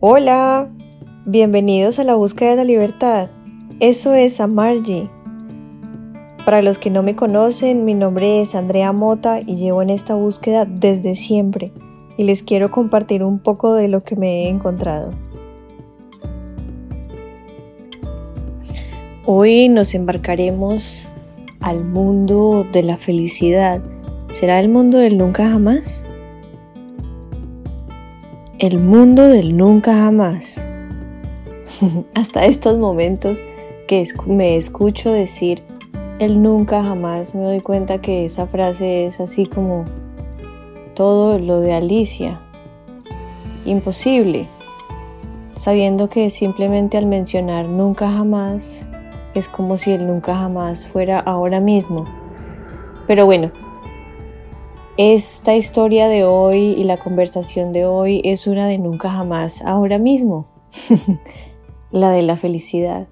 Hola, bienvenidos a la búsqueda de la libertad. Eso es Amargi. Para los que no me conocen, mi nombre es Andrea Mota y llevo en esta búsqueda desde siempre y les quiero compartir un poco de lo que me he encontrado. Hoy nos embarcaremos al mundo de la felicidad. ¿Será el mundo del nunca jamás? El mundo del nunca jamás. Hasta estos momentos que me escucho decir el nunca jamás, me doy cuenta que esa frase es así como todo lo de Alicia. Imposible, sabiendo que simplemente al mencionar nunca jamás es como si el nunca jamás fuera ahora mismo. Pero bueno, esta historia de hoy y la conversación de hoy es una de nunca jamás ahora mismo, la de la felicidad.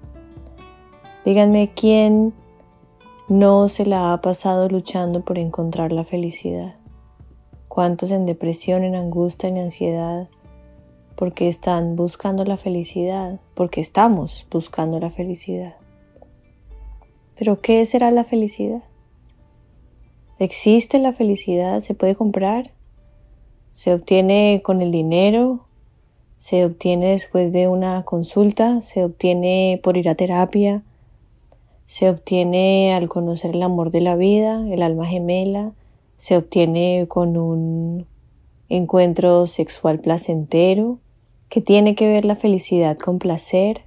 Díganme quién no se la ha pasado luchando por encontrar la felicidad. ¿Cuántos en depresión, en angustia, en ansiedad? Porque están buscando la felicidad, porque estamos buscando la felicidad. Pero ¿qué será la felicidad? ¿Existe la felicidad? ¿Se puede comprar? ¿Se obtiene con el dinero? ¿Se obtiene después de una consulta? ¿Se obtiene por ir a terapia? ¿Se obtiene al conocer el amor de la vida, el alma gemela? ¿Se obtiene con un encuentro sexual placentero? ¿Qué tiene que ver la felicidad con placer?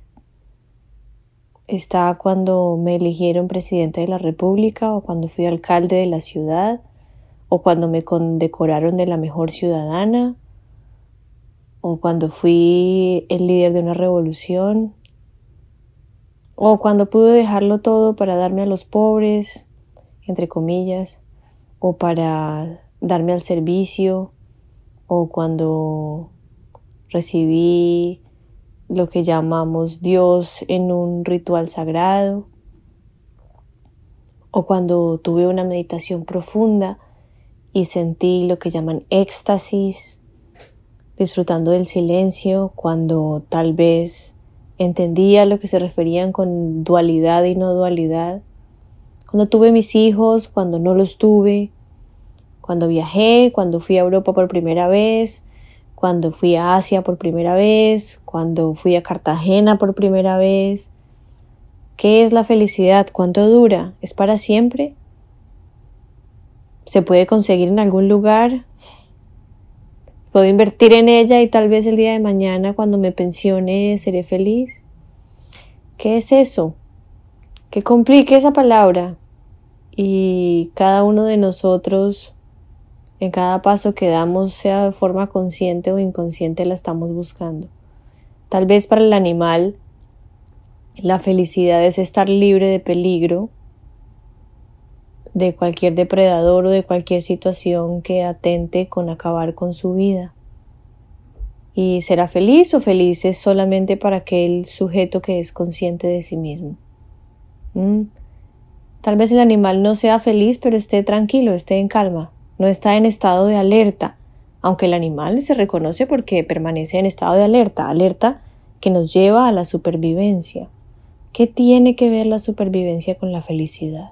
Está cuando me eligieron presidente de la República o cuando fui alcalde de la ciudad o cuando me condecoraron de la mejor ciudadana o cuando fui el líder de una revolución o cuando pude dejarlo todo para darme a los pobres, entre comillas, o para darme al servicio o cuando recibí lo que llamamos Dios en un ritual sagrado, o cuando tuve una meditación profunda y sentí lo que llaman éxtasis, disfrutando del silencio, cuando tal vez entendía lo que se referían con dualidad y no dualidad, cuando tuve mis hijos, cuando no los tuve, cuando viajé, cuando fui a Europa por primera vez, cuando fui a Asia por primera vez, cuando fui a Cartagena por primera vez. ¿Qué es la felicidad? ¿Cuánto dura? ¿Es para siempre? ¿Se puede conseguir en algún lugar? ¿Puedo invertir en ella y tal vez el día de mañana cuando me pensione seré feliz? ¿Qué es eso? Que complique esa palabra y cada uno de nosotros en cada paso que damos, sea de forma consciente o inconsciente, la estamos buscando. Tal vez para el animal la felicidad es estar libre de peligro, de cualquier depredador o de cualquier situación que atente con acabar con su vida. Y será feliz o feliz es solamente para aquel sujeto que es consciente de sí mismo. ¿Mm? Tal vez el animal no sea feliz, pero esté tranquilo, esté en calma no está en estado de alerta, aunque el animal se reconoce porque permanece en estado de alerta, alerta que nos lleva a la supervivencia. ¿Qué tiene que ver la supervivencia con la felicidad?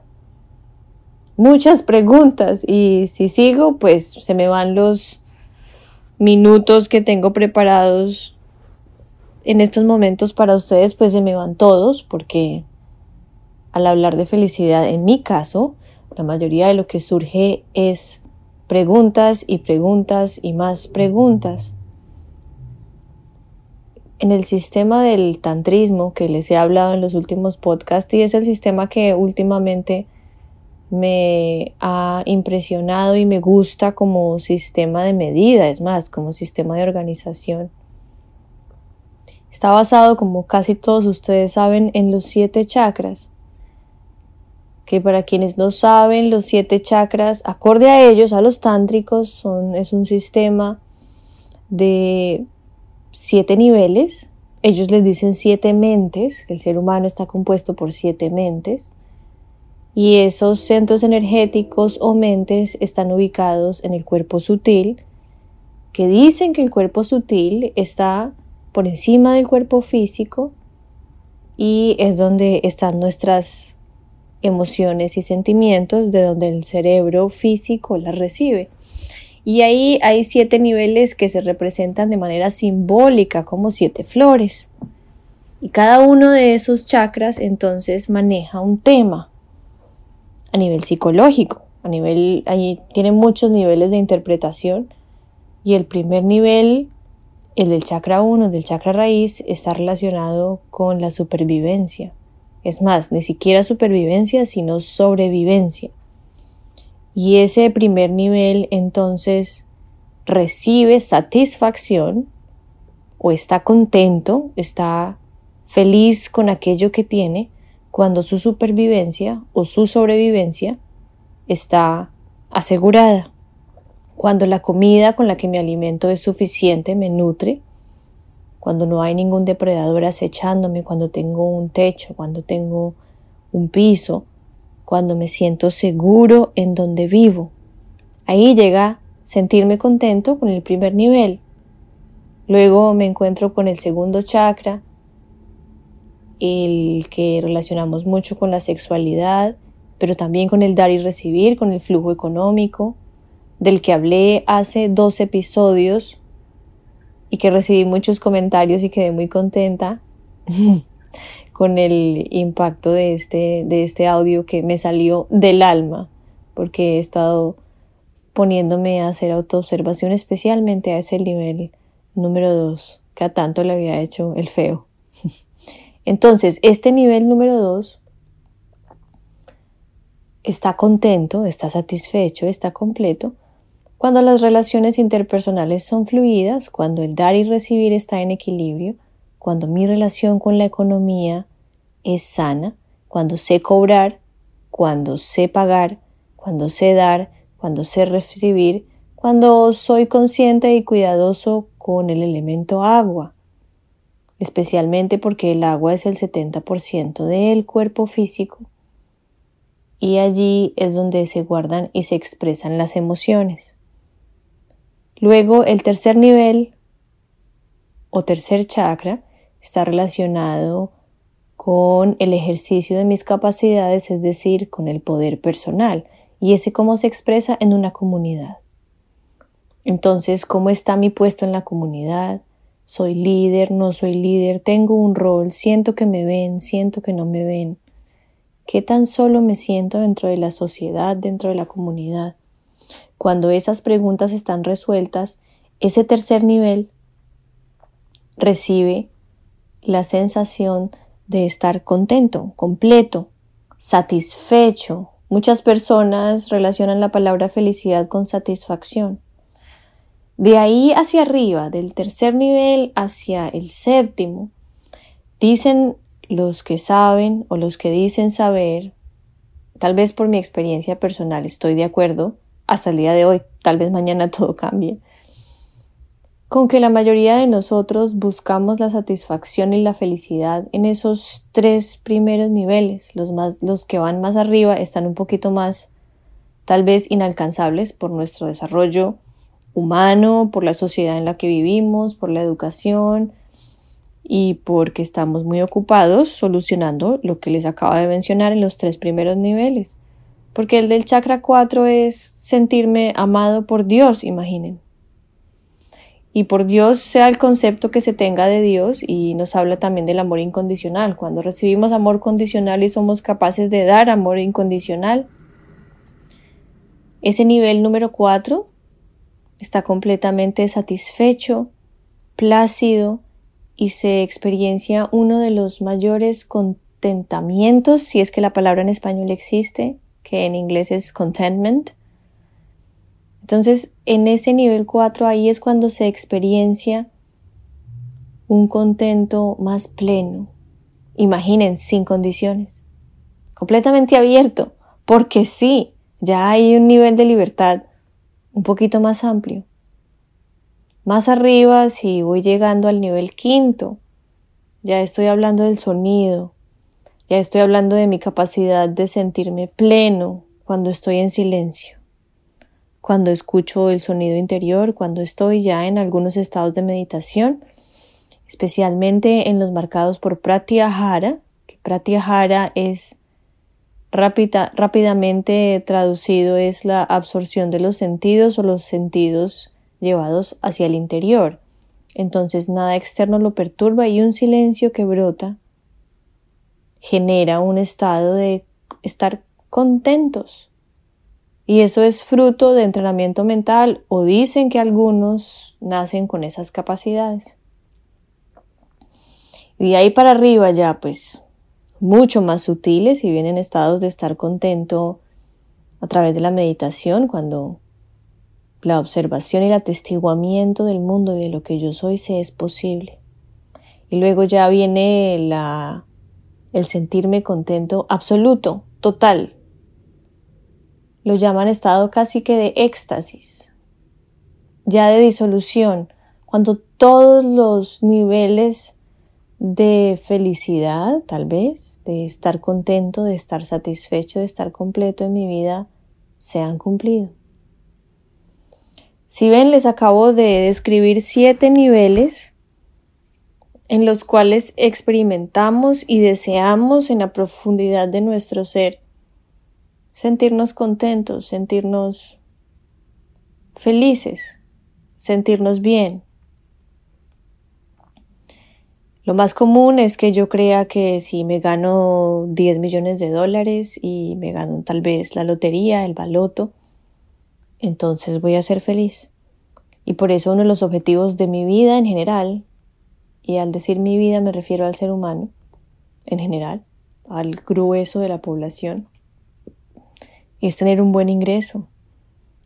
Muchas preguntas y si sigo, pues se me van los minutos que tengo preparados en estos momentos para ustedes, pues se me van todos porque al hablar de felicidad, en mi caso, la mayoría de lo que surge es preguntas y preguntas y más preguntas. En el sistema del tantrismo que les he hablado en los últimos podcasts y es el sistema que últimamente me ha impresionado y me gusta como sistema de medida, es más, como sistema de organización. Está basado, como casi todos ustedes saben, en los siete chakras que para quienes no saben, los siete chakras, acorde a ellos, a los tántricos, son, es un sistema de siete niveles. Ellos les dicen siete mentes, que el ser humano está compuesto por siete mentes. Y esos centros energéticos o mentes están ubicados en el cuerpo sutil, que dicen que el cuerpo sutil está por encima del cuerpo físico y es donde están nuestras emociones y sentimientos, de donde el cerebro físico las recibe. Y ahí hay siete niveles que se representan de manera simbólica como siete flores. Y cada uno de esos chakras entonces maneja un tema a nivel psicológico, a nivel, allí tiene muchos niveles de interpretación. Y el primer nivel, el del chakra 1, del chakra raíz, está relacionado con la supervivencia. Es más, ni siquiera supervivencia, sino sobrevivencia. Y ese primer nivel entonces recibe satisfacción o está contento, está feliz con aquello que tiene cuando su supervivencia o su sobrevivencia está asegurada. Cuando la comida con la que me alimento es suficiente, me nutre, cuando no hay ningún depredador acechándome, cuando tengo un techo, cuando tengo un piso, cuando me siento seguro en donde vivo. Ahí llega sentirme contento con el primer nivel. Luego me encuentro con el segundo chakra, el que relacionamos mucho con la sexualidad, pero también con el dar y recibir, con el flujo económico, del que hablé hace dos episodios y que recibí muchos comentarios y quedé muy contenta con el impacto de este, de este audio que me salió del alma, porque he estado poniéndome a hacer autoobservación especialmente a ese nivel número dos, que a tanto le había hecho el feo. Entonces, este nivel número dos está contento, está satisfecho, está completo, cuando las relaciones interpersonales son fluidas, cuando el dar y recibir está en equilibrio, cuando mi relación con la economía es sana, cuando sé cobrar, cuando sé pagar, cuando sé dar, cuando sé recibir, cuando soy consciente y cuidadoso con el elemento agua, especialmente porque el agua es el 70% del cuerpo físico y allí es donde se guardan y se expresan las emociones. Luego, el tercer nivel o tercer chakra está relacionado con el ejercicio de mis capacidades, es decir, con el poder personal, y ese cómo se expresa en una comunidad. Entonces, ¿cómo está mi puesto en la comunidad? ¿Soy líder? ¿No soy líder? ¿Tengo un rol? ¿Siento que me ven? ¿Siento que no me ven? ¿Qué tan solo me siento dentro de la sociedad, dentro de la comunidad? Cuando esas preguntas están resueltas, ese tercer nivel recibe la sensación de estar contento, completo, satisfecho. Muchas personas relacionan la palabra felicidad con satisfacción. De ahí hacia arriba, del tercer nivel hacia el séptimo, dicen los que saben o los que dicen saber, tal vez por mi experiencia personal estoy de acuerdo, hasta el día de hoy, tal vez mañana todo cambie, con que la mayoría de nosotros buscamos la satisfacción y la felicidad en esos tres primeros niveles, los más, los que van más arriba están un poquito más tal vez inalcanzables por nuestro desarrollo humano, por la sociedad en la que vivimos, por la educación y porque estamos muy ocupados solucionando lo que les acabo de mencionar en los tres primeros niveles porque el del chakra 4 es sentirme amado por Dios, imaginen. Y por Dios sea el concepto que se tenga de Dios y nos habla también del amor incondicional. Cuando recibimos amor condicional y somos capaces de dar amor incondicional, ese nivel número 4 está completamente satisfecho, plácido y se experiencia uno de los mayores contentamientos, si es que la palabra en español existe, que en inglés es contentment. Entonces, en ese nivel 4 ahí es cuando se experiencia un contento más pleno. Imaginen, sin condiciones. Completamente abierto, porque sí, ya hay un nivel de libertad un poquito más amplio. Más arriba, si voy llegando al nivel quinto, ya estoy hablando del sonido, ya estoy hablando de mi capacidad de sentirme pleno cuando estoy en silencio, cuando escucho el sonido interior, cuando estoy ya en algunos estados de meditación, especialmente en los marcados por Pratyahara, que Pratyahara es rápida, rápidamente traducido es la absorción de los sentidos o los sentidos llevados hacia el interior. Entonces nada externo lo perturba y un silencio que brota genera un estado de estar contentos. Y eso es fruto de entrenamiento mental o dicen que algunos nacen con esas capacidades. Y de ahí para arriba ya pues mucho más sutiles y vienen estados de estar contento a través de la meditación cuando la observación y el atestiguamiento del mundo y de lo que yo soy se es posible. Y luego ya viene la, el sentirme contento absoluto, total. Lo llaman estado casi que de éxtasis, ya de disolución, cuando todos los niveles de felicidad, tal vez, de estar contento, de estar satisfecho, de estar completo en mi vida, se han cumplido. Si ven, les acabo de describir siete niveles en los cuales experimentamos y deseamos en la profundidad de nuestro ser sentirnos contentos, sentirnos felices, sentirnos bien. Lo más común es que yo crea que si me gano 10 millones de dólares y me gano tal vez la lotería, el baloto, entonces voy a ser feliz. Y por eso uno de los objetivos de mi vida en general, y al decir mi vida me refiero al ser humano en general, al grueso de la población, es tener un buen ingreso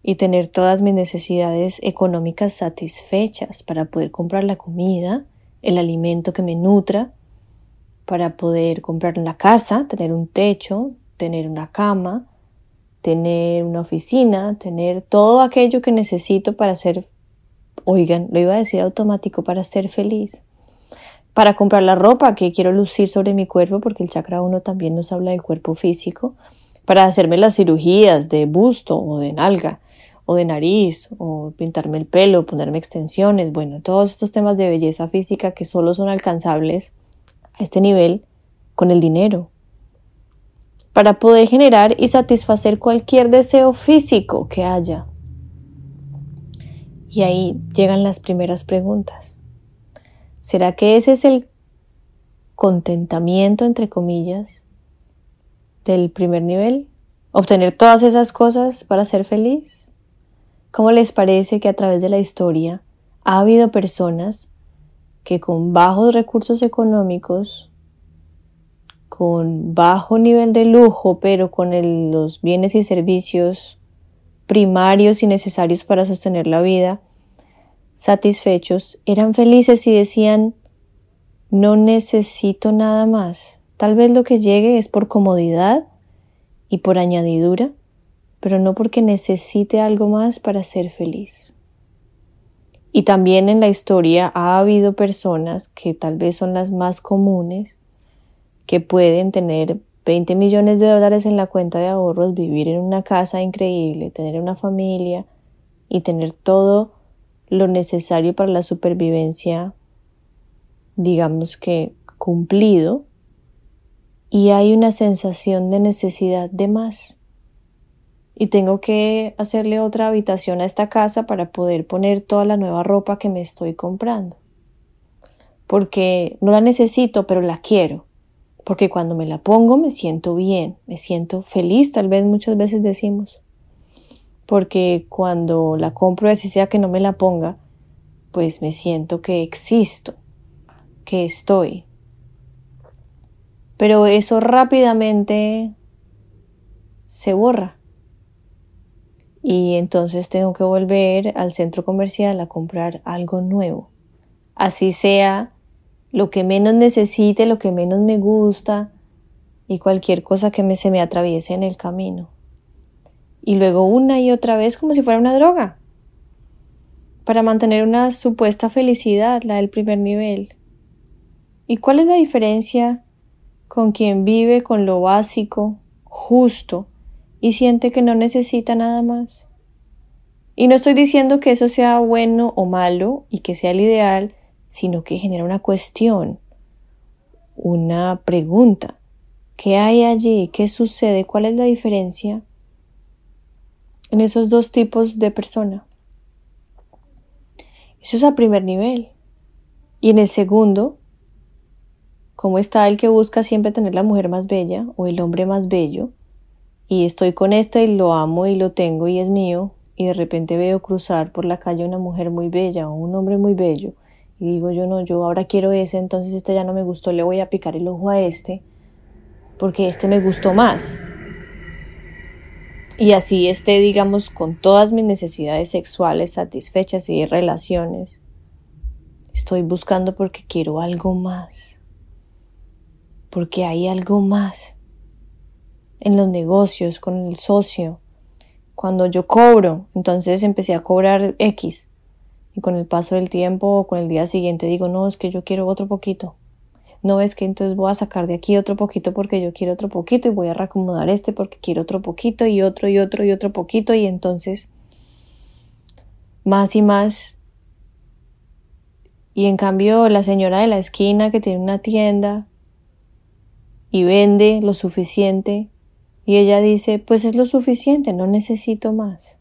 y tener todas mis necesidades económicas satisfechas para poder comprar la comida, el alimento que me nutra, para poder comprar una casa, tener un techo, tener una cama, tener una oficina, tener todo aquello que necesito para ser, oigan, lo iba a decir automático, para ser feliz. Para comprar la ropa que quiero lucir sobre mi cuerpo, porque el chakra 1 también nos habla del cuerpo físico. Para hacerme las cirugías de busto o de nalga o de nariz, o pintarme el pelo, ponerme extensiones, bueno, todos estos temas de belleza física que solo son alcanzables a este nivel con el dinero, para poder generar y satisfacer cualquier deseo físico que haya. Y ahí llegan las primeras preguntas. ¿Será que ese es el contentamiento, entre comillas, del primer nivel? ¿Obtener todas esas cosas para ser feliz? ¿Cómo les parece que a través de la historia ha habido personas que con bajos recursos económicos, con bajo nivel de lujo, pero con los bienes y servicios primarios y necesarios para sostener la vida, satisfechos, eran felices y decían, no necesito nada más. Tal vez lo que llegue es por comodidad y por añadidura, pero no porque necesite algo más para ser feliz. Y también en la historia ha habido personas que tal vez son las más comunes, que pueden tener 20 millones de dólares en la cuenta de ahorros, vivir en una casa increíble, tener una familia y tener todo lo necesario para la supervivencia, digamos que cumplido, y hay una sensación de necesidad de más y tengo que hacerle otra habitación a esta casa para poder poner toda la nueva ropa que me estoy comprando. Porque no la necesito, pero la quiero. Porque cuando me la pongo me siento bien, me siento feliz, tal vez muchas veces decimos. Porque cuando la compro, así sea que no me la ponga, pues me siento que existo, que estoy. Pero eso rápidamente se borra y entonces tengo que volver al centro comercial a comprar algo nuevo. Así sea lo que menos necesite, lo que menos me gusta y cualquier cosa que me, se me atraviese en el camino. Y luego una y otra vez como si fuera una droga. Para mantener una supuesta felicidad, la del primer nivel. ¿Y cuál es la diferencia con quien vive con lo básico, justo, y siente que no necesita nada más. Y no estoy diciendo que eso sea bueno o malo y que sea el ideal, sino que genera una cuestión, una pregunta. ¿Qué hay allí? ¿Qué sucede? ¿Cuál es la diferencia en esos dos tipos de persona? Eso es a primer nivel. Y en el segundo, ¿cómo está el que busca siempre tener la mujer más bella o el hombre más bello? Y estoy con este y lo amo y lo tengo y es mío, y de repente veo cruzar por la calle una mujer muy bella o un hombre muy bello, y digo yo no, yo ahora quiero ese, entonces este ya no me gustó, le voy a picar el ojo a este, porque este me gustó más. Y así esté, digamos, con todas mis necesidades sexuales satisfechas y relaciones. Estoy buscando porque quiero algo más. Porque hay algo más. En los negocios, con el socio. Cuando yo cobro, entonces empecé a cobrar X. Y con el paso del tiempo o con el día siguiente digo, no, es que yo quiero otro poquito no es que entonces voy a sacar de aquí otro poquito porque yo quiero otro poquito y voy a reacomodar este porque quiero otro poquito y otro y otro y otro poquito y entonces más y más. Y en cambio la señora de la esquina que tiene una tienda y vende lo suficiente y ella dice, pues es lo suficiente, no necesito más.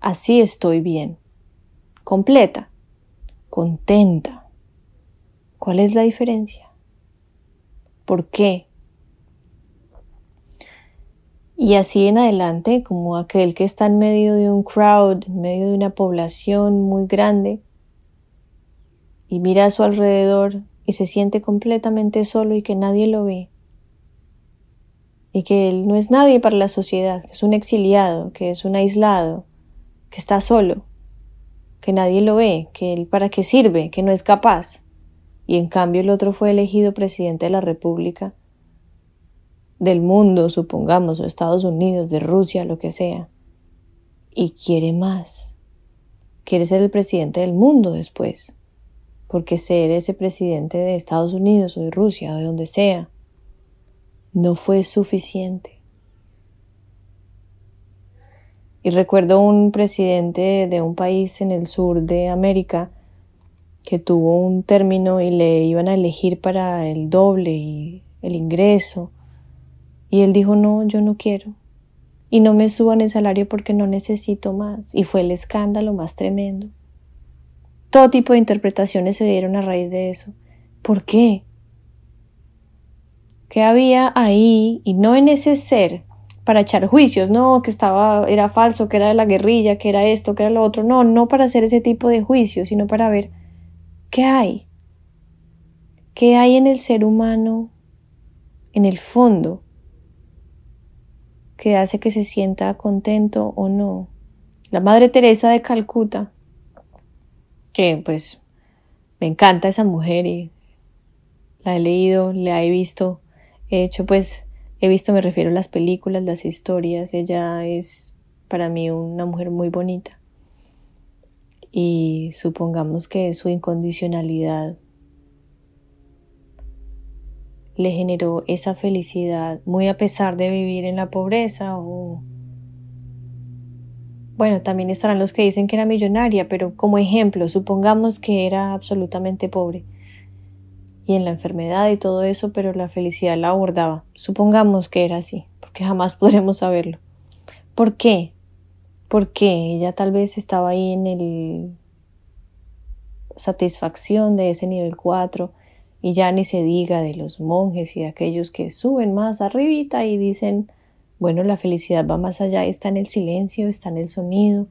Así estoy bien, completa, contenta. ¿Cuál es la diferencia? ¿Por qué? Y así en adelante, como aquel que está en medio de un crowd, en medio de una población muy grande, y mira a su alrededor y se siente completamente solo y que nadie lo ve, y que él no es nadie para la sociedad, que es un exiliado, que es un aislado, que está solo, que nadie lo ve, que él para qué sirve, que no es capaz y en cambio el otro fue elegido presidente de la República del mundo, supongamos, o Estados Unidos, de Rusia, lo que sea, y quiere más. Quiere ser el presidente del mundo después, porque ser ese presidente de Estados Unidos o de Rusia o de donde sea no fue suficiente. Y recuerdo un presidente de un país en el sur de América que tuvo un término y le iban a elegir para el doble y el ingreso. Y él dijo, no, yo no quiero. Y no me suban el salario porque no necesito más. Y fue el escándalo más tremendo. Todo tipo de interpretaciones se dieron a raíz de eso. ¿Por qué? ¿Qué había ahí? Y no en ese ser para echar juicios, no, que estaba, era falso, que era de la guerrilla, que era esto, que era lo otro. No, no para hacer ese tipo de juicios, sino para ver ¿Qué hay? ¿Qué hay en el ser humano, en el fondo, que hace que se sienta contento o no? La Madre Teresa de Calcuta, que pues me encanta esa mujer y la he leído, la he visto, he hecho pues, he visto, me refiero a las películas, las historias, ella es para mí una mujer muy bonita y supongamos que su incondicionalidad le generó esa felicidad muy a pesar de vivir en la pobreza o bueno, también estarán los que dicen que era millonaria, pero como ejemplo, supongamos que era absolutamente pobre y en la enfermedad y todo eso, pero la felicidad la abordaba. Supongamos que era así, porque jamás podremos saberlo. ¿Por qué? Porque ella tal vez estaba ahí en el satisfacción de ese nivel 4 y ya ni se diga de los monjes y de aquellos que suben más arribita y dicen, bueno, la felicidad va más allá, está en el silencio, está en el sonido,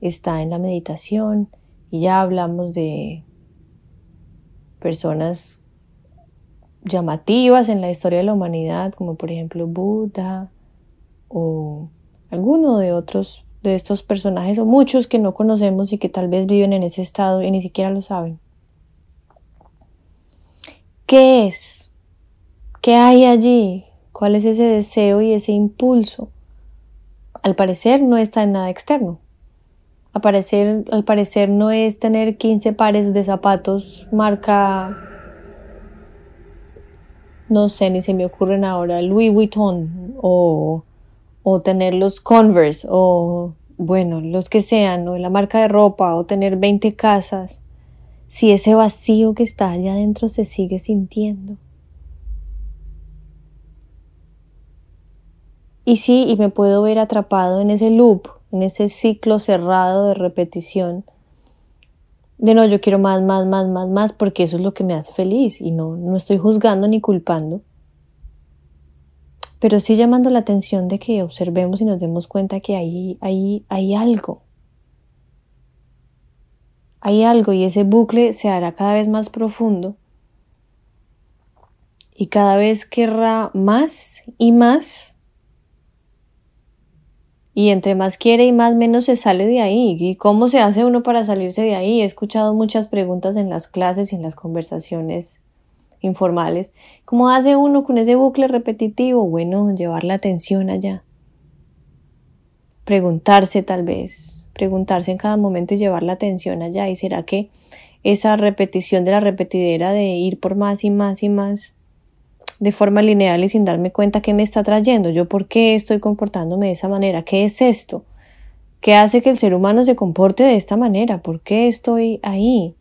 está en la meditación y ya hablamos de personas llamativas en la historia de la humanidad, como por ejemplo Buda o alguno de otros de estos personajes o muchos que no conocemos y que tal vez viven en ese estado y ni siquiera lo saben. ¿Qué es? ¿Qué hay allí? ¿Cuál es ese deseo y ese impulso? Al parecer no está en nada externo. Al parecer, al parecer no es tener 15 pares de zapatos marca no sé, ni se me ocurren ahora, Louis Vuitton o o tener los Converse o bueno, los que sean, o la marca de ropa o tener 20 casas, si ese vacío que está allá adentro se sigue sintiendo. Y sí, y me puedo ver atrapado en ese loop, en ese ciclo cerrado de repetición. De no, yo quiero más, más, más, más, más, porque eso es lo que me hace feliz y no, no estoy juzgando ni culpando. Pero sí llamando la atención de que observemos y nos demos cuenta que ahí, ahí hay algo. Hay algo y ese bucle se hará cada vez más profundo y cada vez querrá más y más y entre más quiere y más menos se sale de ahí. ¿Y cómo se hace uno para salirse de ahí? He escuchado muchas preguntas en las clases y en las conversaciones informales. ¿Cómo hace uno con ese bucle repetitivo? Bueno, llevar la atención allá. Preguntarse tal vez, preguntarse en cada momento y llevar la atención allá. ¿Y será que esa repetición de la repetidera de ir por más y más y más de forma lineal y sin darme cuenta qué me está trayendo, yo por qué estoy comportándome de esa manera, qué es esto, qué hace que el ser humano se comporte de esta manera, por qué estoy ahí.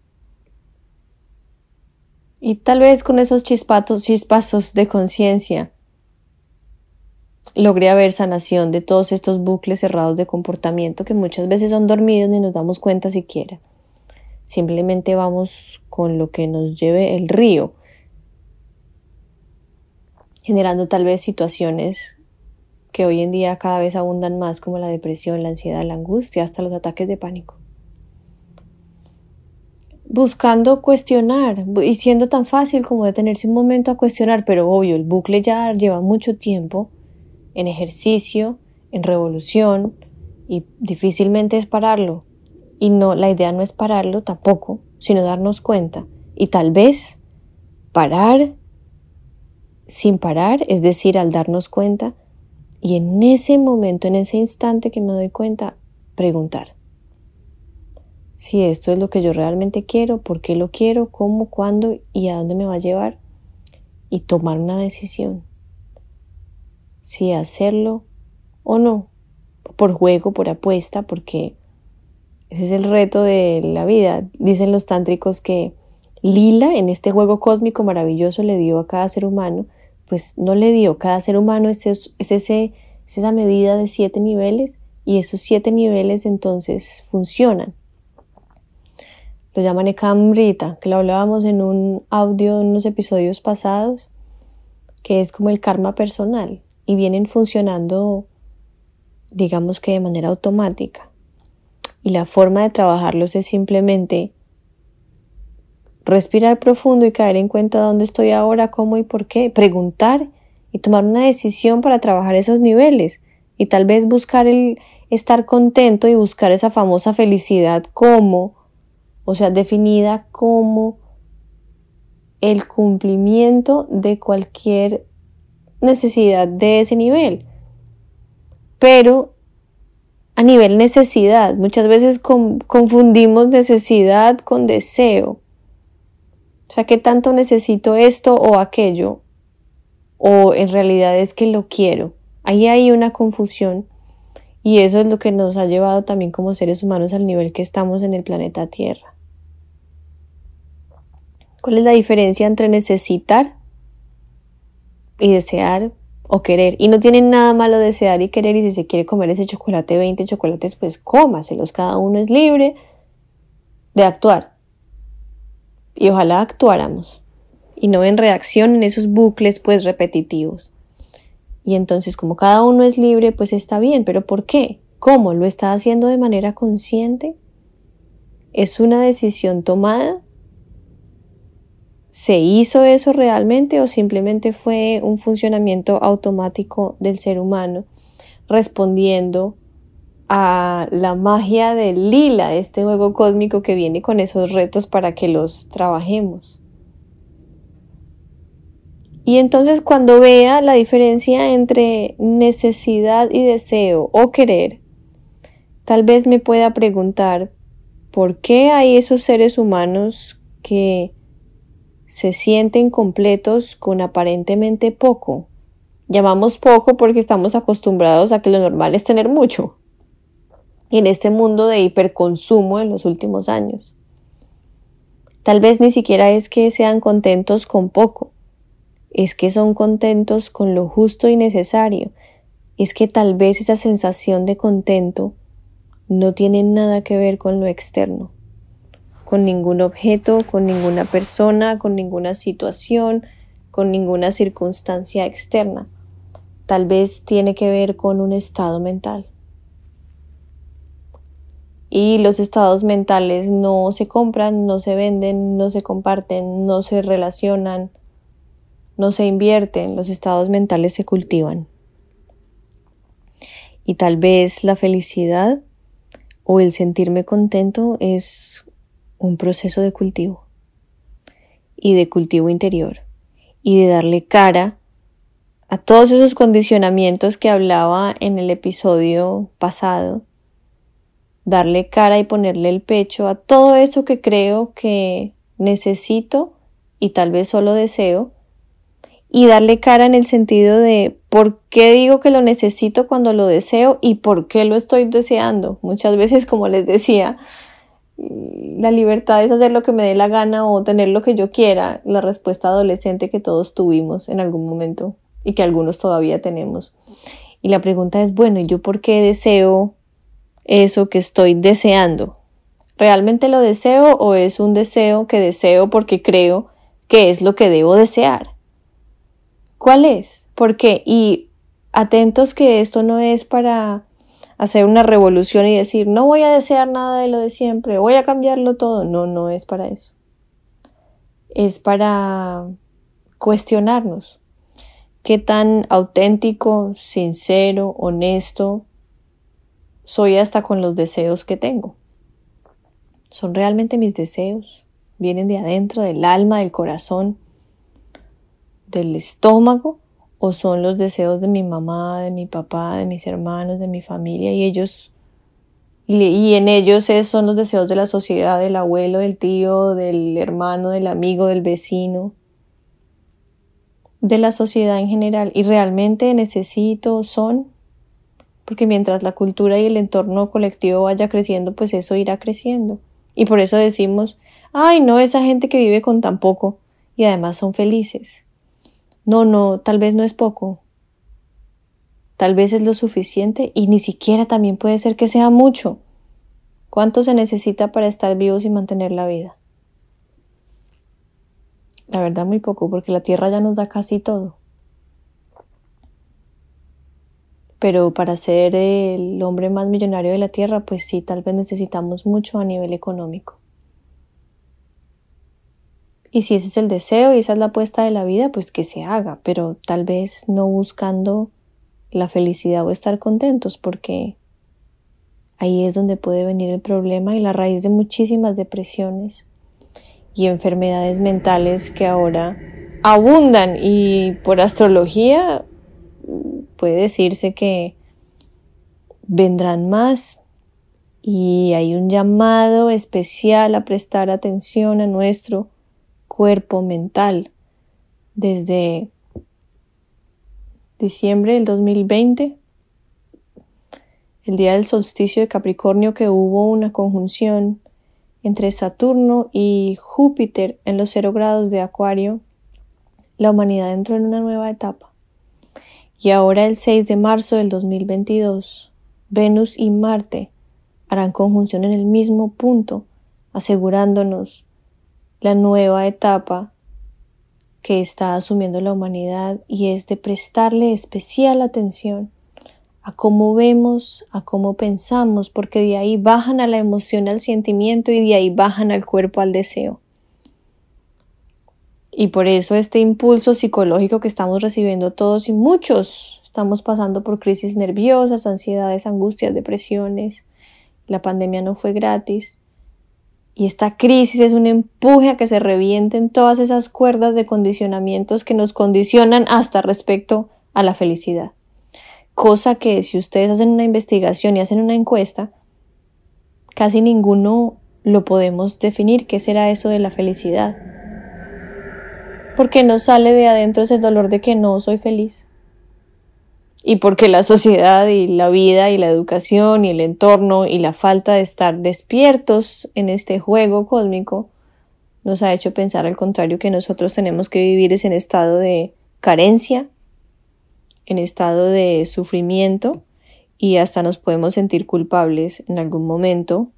Y tal vez con esos chispatos, chispazos de conciencia logré haber sanación de todos estos bucles cerrados de comportamiento que muchas veces son dormidos ni nos damos cuenta siquiera. Simplemente vamos con lo que nos lleve el río generando tal vez situaciones que hoy en día cada vez abundan más como la depresión, la ansiedad, la angustia, hasta los ataques de pánico. Buscando cuestionar y siendo tan fácil como detenerse un momento a cuestionar, pero obvio, el bucle ya lleva mucho tiempo en ejercicio, en revolución y difícilmente es pararlo. Y no, la idea no es pararlo tampoco, sino darnos cuenta y tal vez parar sin parar, es decir, al darnos cuenta, y en ese momento, en ese instante que me doy cuenta, preguntar si esto es lo que yo realmente quiero, por qué lo quiero, cómo, cuándo y a dónde me va a llevar, y tomar una decisión. Si hacerlo o no, por juego, por apuesta, porque ese es el reto de la vida. Dicen los tántricos que Lila, en este juego cósmico maravilloso, le dio a cada ser humano pues no le dio. Cada ser humano es, esa medida de siete niveles y esos siete niveles entonces funcionan. Lo llaman Ekamrita, que lo hablábamos en un audio en unos episodios pasados, que es como el karma personal y vienen funcionando, digamos que de manera automática. Y la forma de trabajarlos es simplemente respirar profundo y caer en cuenta dónde estoy ahora, cómo y por qué, preguntar y tomar una decisión para trabajar esos niveles y tal vez buscar el estar contento y buscar esa famosa felicidad como, o sea, definida como el cumplimiento de cualquier necesidad de ese nivel. Pero a nivel necesidad, muchas veces confundimos necesidad con deseo. O sea, ¿qué tanto necesito esto o aquello? O en realidad es que lo quiero. Ahí hay una confusión y eso es lo que nos ha llevado también como seres humanos al nivel que estamos en el planeta Tierra. ¿Cuál es la diferencia entre necesitar y desear o querer? Y no tiene nada malo desear y querer y si se quiere comer ese chocolate, 20 chocolates, pues cómaselos. Cada uno es libre de actuar y ojalá actuáramos y no en reacción en esos bucles pues repetitivos. Y entonces como cada uno es libre pues está bien, pero ¿por qué? ¿Cómo? ¿Lo está haciendo de manera consciente? ¿Es una decisión tomada? ¿Se hizo eso realmente o simplemente fue un funcionamiento automático del ser humano respondiendo a la magia del lila, este juego cósmico que viene con esos retos para que los trabajemos. Y entonces cuando vea la diferencia entre necesidad y deseo o querer, tal vez me pueda preguntar por qué hay esos seres humanos que se sienten completos con aparentemente poco. Llamamos poco porque estamos acostumbrados a que lo normal es tener mucho en este mundo de hiperconsumo en los últimos años. Tal vez ni siquiera es que sean contentos con poco, es que son contentos con lo justo y necesario, es que tal vez esa sensación de contento no tiene nada que ver con lo externo, con ningún objeto, con ninguna persona, con ninguna situación, con ninguna circunstancia externa. Tal vez tiene que ver con un estado mental. Y los estados mentales no se compran, no se venden, no se comparten, no se relacionan, no se invierten, los estados mentales se cultivan. Y tal vez la felicidad o el sentirme contento es un proceso de cultivo y de cultivo interior y de darle cara a todos esos condicionamientos que hablaba en el episodio pasado, darle cara y ponerle el pecho a todo eso que creo que necesito y tal vez solo deseo, y darle cara en el sentido de por qué digo que lo necesito cuando lo deseo y por qué lo estoy deseando. Muchas veces, como les decía, la libertad es hacer lo que me dé la gana o tener lo que yo quiera, la respuesta adolescente que todos tuvimos en algún momento y que algunos todavía tenemos. Y la pregunta es, bueno, ¿y yo por qué deseo eso que estoy deseando? ¿Realmente lo deseo o es un deseo que deseo porque creo que es lo que debo desear? ¿Cuál es? ¿Por qué? Y atentos que esto no es para hacer una revolución y decir, no voy a desear nada de lo de siempre, voy a cambiarlo todo. No, no es para eso. Es para cuestionarnos qué tan auténtico, sincero, honesto soy hasta con los deseos que tengo. ¿Son realmente mis deseos? ¿Vienen de adentro, del alma, del corazón, del estómago? O son los deseos de mi mamá, de mi papá, de mis hermanos, de mi familia y ellos y, en ellos son los deseos de la sociedad, del abuelo, del tío, del hermano, del amigo, del vecino, de la sociedad en general. Y realmente necesito, son, porque mientras la cultura y el entorno colectivo vaya creciendo, pues eso irá creciendo. Y por eso decimos, ay, no, esa gente que vive con tan poco y además son felices. No, no, tal vez no es poco. Tal vez es lo suficiente y ni siquiera también puede ser que sea mucho. ¿Cuánto se necesita para estar vivos y mantener la vida? La verdad muy poco, porque la tierra ya nos da casi todo. Pero para ser el hombre más millonario de la tierra, pues sí, tal vez necesitamos mucho a nivel económico. Y si ese es el deseo y esa es la apuesta de la vida, pues que se haga, pero tal vez no buscando la felicidad o estar contentos, porque ahí es donde puede venir el problema y la raíz de muchísimas depresiones y enfermedades mentales que ahora abundan. Y por astrología puede decirse que vendrán más y hay un llamado especial a prestar atención a nuestro cuerpo mental desde diciembre del 2020, el día del solsticio de Capricornio que hubo una conjunción entre Saturno y Júpiter en los cero grados de Acuario, la humanidad entró en una nueva etapa. Y ahora el 6 de marzo del 2022, Venus y Marte harán conjunción en el mismo punto, asegurándonos la nueva etapa que está asumiendo la humanidad y es de prestarle especial atención a cómo vemos, a cómo pensamos, porque de ahí bajan a la emoción, al sentimiento y de ahí bajan al cuerpo, al deseo. Y por eso este impulso psicológico que estamos recibiendo todos y muchos estamos pasando por crisis nerviosas, ansiedades, angustias, depresiones. La pandemia no fue gratis. Y esta crisis es un empuje a que se revienten todas esas cuerdas de condicionamientos que nos condicionan hasta respecto a la felicidad. Cosa que si ustedes hacen una investigación y hacen una encuesta, casi ninguno lo podemos definir. ¿Qué será eso de la felicidad? Porque nos sale de adentro ese dolor de que no soy feliz y porque la sociedad y la vida y la educación y el entorno y la falta de estar despiertos en este juego cósmico nos ha hecho pensar al contrario que nosotros tenemos que vivir es en estado de carencia, en estado de sufrimiento y hasta nos podemos sentir culpables en algún momento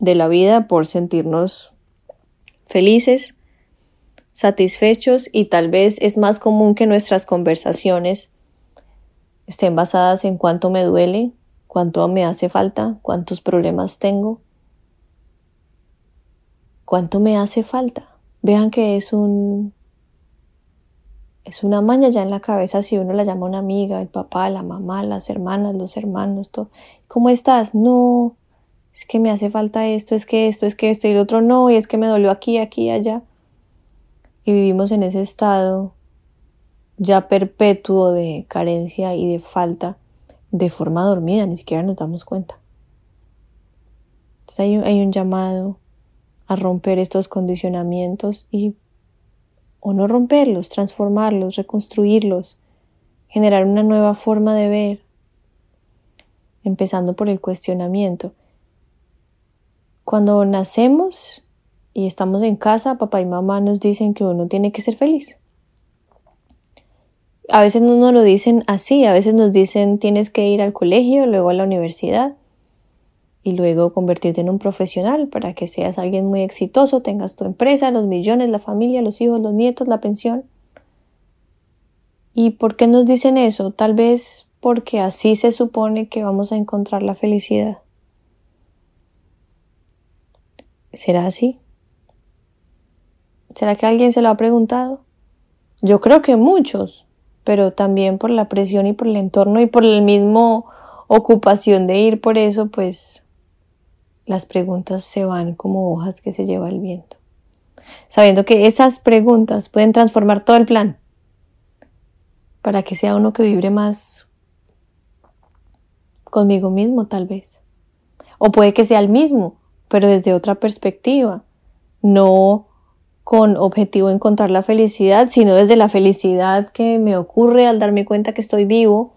de la vida por sentirnos felices, satisfechos y tal vez es más común que nuestras conversaciones estén basadas en cuánto me duele, cuánto me hace falta, cuántos problemas tengo, cuánto me hace falta. Vean que es un es una maña ya en la cabeza si uno la llama una amiga, el papá, la mamá, las hermanas, los hermanos, todo. ¿Cómo estás? No, es que me hace falta esto, es que esto, es que esto y el otro no, y es que me dolió aquí, aquí, allá. Y vivimos en ese estado ya perpetuo de carencia y de falta de forma dormida, ni siquiera nos damos cuenta. Entonces hay un, hay un llamado a romper estos condicionamientos y o no romperlos, transformarlos, reconstruirlos, generar una nueva forma de ver, empezando por el cuestionamiento. Cuando nacemos y estamos en casa, papá y mamá nos dicen que uno tiene que ser feliz. A veces no nos lo dicen así, a veces nos dicen tienes que ir al colegio, luego a la universidad y luego convertirte en un profesional para que seas alguien muy exitoso, tengas tu empresa, los millones, la familia, los hijos, los nietos, la pensión. ¿Y por qué nos dicen eso? Tal vez porque así se supone que vamos a encontrar la felicidad. ¿Será así? ¿Será que alguien se lo ha preguntado? Yo creo que muchos, pero también por la presión y por el entorno y por la misma ocupación de ir por eso, pues las preguntas se van como hojas que se lleva el viento. Sabiendo que esas preguntas pueden transformar todo el plan para que sea uno que vibre más conmigo mismo tal vez. O puede que sea el mismo, pero desde otra perspectiva, no con objetivo encontrar la felicidad, sino desde la felicidad que me ocurre al darme cuenta que estoy vivo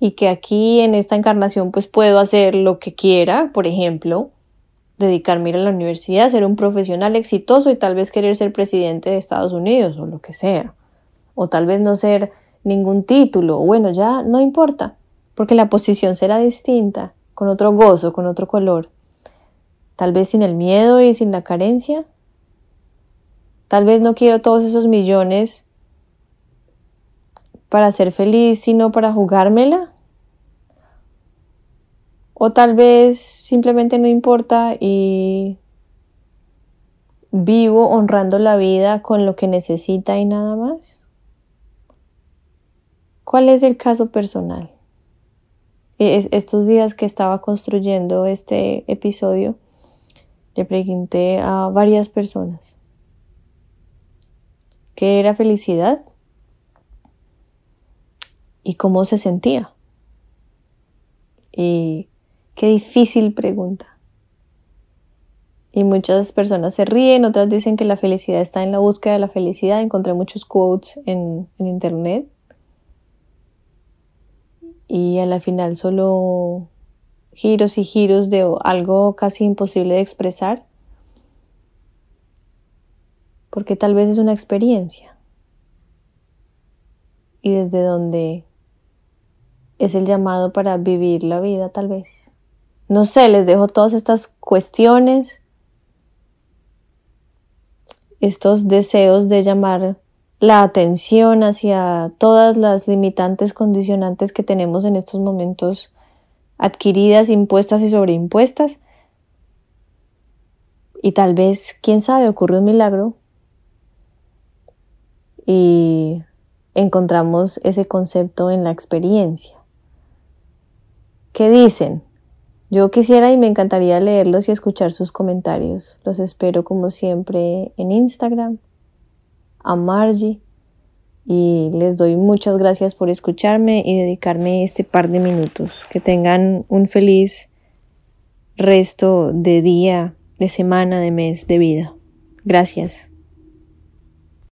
y que aquí en esta encarnación pues puedo hacer lo que quiera, por ejemplo, dedicarme a, la universidad, ser un profesional exitoso y tal vez querer ser presidente de Estados Unidos o lo que sea, o tal vez no ser ningún título, bueno, ya no importa, porque la posición será distinta, con otro gozo, con otro color tal vez sin el miedo y sin la carencia. Tal vez no quiero todos esos millones para ser feliz, sino para jugármela. O tal vez simplemente no importa y vivo honrando la vida con lo que necesita y nada más. ¿Cuál es el caso personal? Estos días que estaba construyendo este episodio, le pregunté a varias personas qué era felicidad y cómo se sentía. Y qué difícil pregunta. Y muchas personas se ríen, otras dicen que la felicidad está en la búsqueda de la felicidad. Encontré muchos quotes en, en internet. Y a la final solo giros y giros de algo casi imposible de expresar, porque tal vez es una experiencia y desde donde es el llamado para vivir la vida tal vez. No sé, les dejo todas estas cuestiones, estos deseos de llamar la atención hacia todas las limitantes condicionantes que tenemos en estos momentos adquiridas, impuestas y sobreimpuestas. Y tal vez, quién sabe, ocurre un milagro y encontramos ese concepto en la experiencia. ¿Qué dicen? Yo quisiera y me encantaría leerlos y escuchar sus comentarios. Los espero como siempre en Instagram, a Margie y les doy muchas gracias por escucharme y dedicarme este par de minutos. Que tengan un feliz resto de día, de semana, de mes, de vida. Gracias.